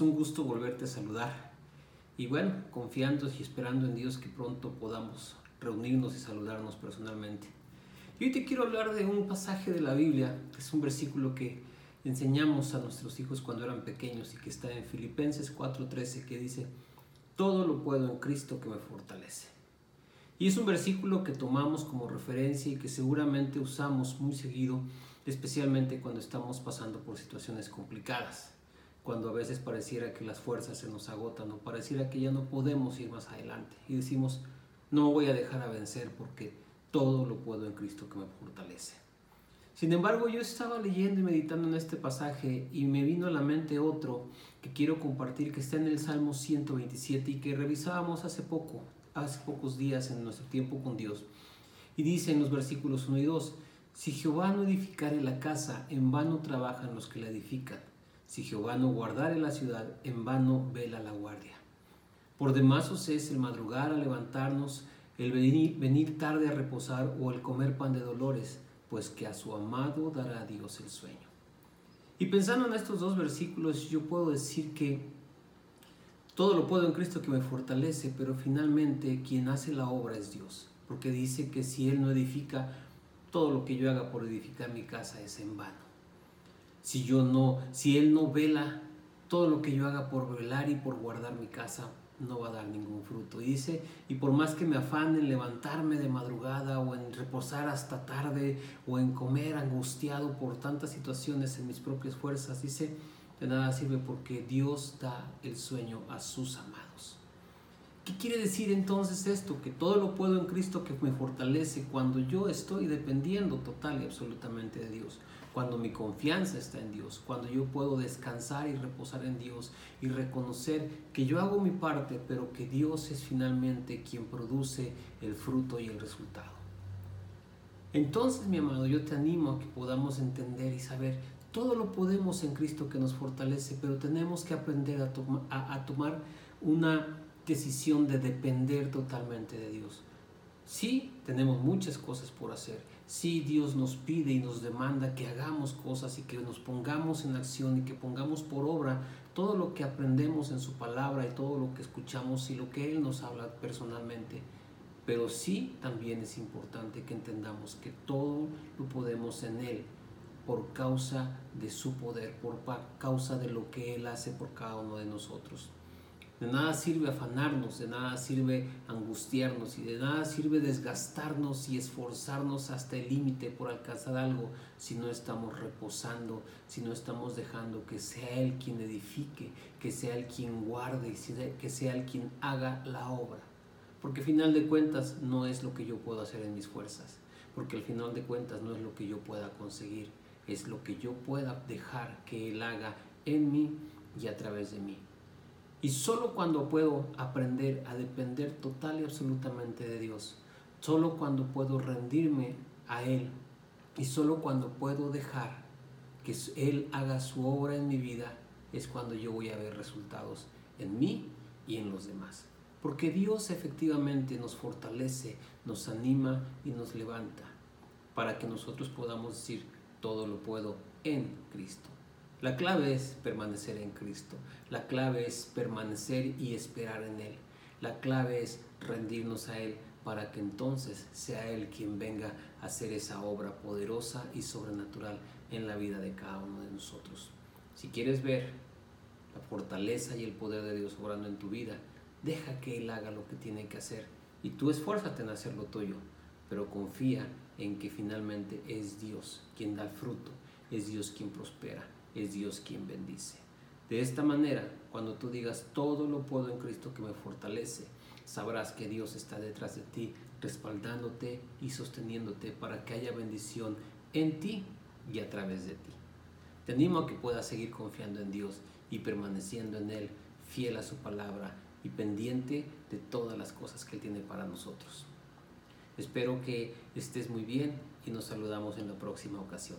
gusto volverte a saludar. Y bueno, confiando y esperando en Dios que pronto podamos reunirnos y saludarnos personalmente. Y hoy te quiero hablar de un pasaje de la Biblia, que es un versículo que enseñamos a nuestros hijos cuando eran pequeños y que está en Filipenses 4:13, que dice, todo lo puedo en Cristo que me fortalece. Y es un versículo que tomamos como referencia y que seguramente usamos muy seguido, especialmente cuando estamos pasando por situaciones complicadas, cuando a veces pareciera que las fuerzas se nos agotan o pareciera que ya no podemos ir más adelante y decimos, no voy a dejar a vencer porque todo lo puedo en Cristo que me fortalece. Sin embargo, yo estaba leyendo y meditando en este pasaje y me vino a la mente otro que quiero compartir que está en el Salmo 127 y que revisábamos hace poco, hace pocos días en nuestro tiempo con Dios. Y dice en los versículos 1 y 2, si Jehová no edificare la casa, en vano trabajan los que la edifican. Si Jehová no guardare la ciudad, en vano vela la guardia. Por demás os es el madrugar a levantarnos, el venir, venir tarde a reposar o el comer pan de dolores, pues que a su amado dará Dios el sueño. Y pensando en estos dos versículos, yo puedo decir que todo lo puedo en Cristo que me fortalece, pero finalmente quien hace la obra es Dios, porque dice que si Él no edifica, todo lo que yo haga por edificar mi casa es en vano. Si yo no, si Él no vela, todo lo que yo haga por velar y por guardar mi casa no va a dar ningún fruto. Y dice, y por más que me afane en levantarme de madrugada o en reposar hasta tarde o en comer angustiado por tantas situaciones en mis propias fuerzas, dice, de nada sirve porque Dios da el sueño a sus amados. ¿Qué quiere decir entonces esto? Que todo lo puedo en Cristo que me fortalece cuando yo estoy dependiendo total y absolutamente de Dios, cuando mi confianza está en Dios, cuando yo puedo descansar y reposar en Dios y reconocer que yo hago mi parte, pero que Dios es finalmente quien produce el fruto y el resultado. Entonces, mi amado, yo te animo a que podamos entender y saber todo lo podemos en Cristo que nos fortalece, pero tenemos que aprender a, a, tomar una decisión de depender totalmente de Dios. Sí, tenemos muchas cosas por hacer. Sí, Dios nos pide y nos demanda que hagamos cosas y que nos pongamos en acción y que pongamos por obra todo lo que aprendemos en su palabra y todo lo que escuchamos y lo que Él nos habla personalmente. Pero sí también es importante que entendamos que todo lo podemos en Él por causa de su poder, por causa de lo que Él hace por cada uno de nosotros. De nada sirve afanarnos, de nada sirve angustiarnos y de nada sirve desgastarnos y esforzarnos hasta el límite por alcanzar algo si no estamos reposando, si no estamos dejando que sea Él quien edifique, que sea Él quien guarde y que sea Él quien haga la obra. Porque al final de cuentas no es lo que yo puedo hacer en mis fuerzas, porque al final de cuentas no es lo que yo pueda conseguir es lo que yo pueda dejar que Él haga en mí y a través de mí. Y solo cuando puedo aprender a depender total y absolutamente de Dios, solo cuando puedo rendirme a Él y solo cuando puedo dejar que Él haga su obra en mi vida, es cuando yo voy a ver resultados en mí y en los demás. Porque Dios efectivamente nos fortalece, nos anima y nos levanta para que nosotros podamos decir, todo lo puedo en Cristo. La clave es permanecer en Cristo. La clave es permanecer y esperar en Él. La clave es rendirnos a Él para que entonces sea Él quien venga a hacer esa obra poderosa y sobrenatural en la vida de cada uno de nosotros. Si quieres ver la fortaleza y el poder de Dios obrando en tu vida, deja que Él haga lo que tiene que hacer y tú esfuérzate en hacer lo tuyo, pero confía en que finalmente es Dios quien da el fruto, es Dios quien prospera, es Dios quien bendice. De esta manera, cuando tú digas todo lo puedo en Cristo que me fortalece, sabrás que Dios está detrás de ti, respaldándote y sosteniéndote para que haya bendición en ti y a través de ti. Te animo a que puedas seguir confiando en Dios y permaneciendo en Él, fiel a su palabra y pendiente de todas las cosas que Él tiene para nosotros. Espero que estés muy bien y nos saludamos en la próxima ocasión.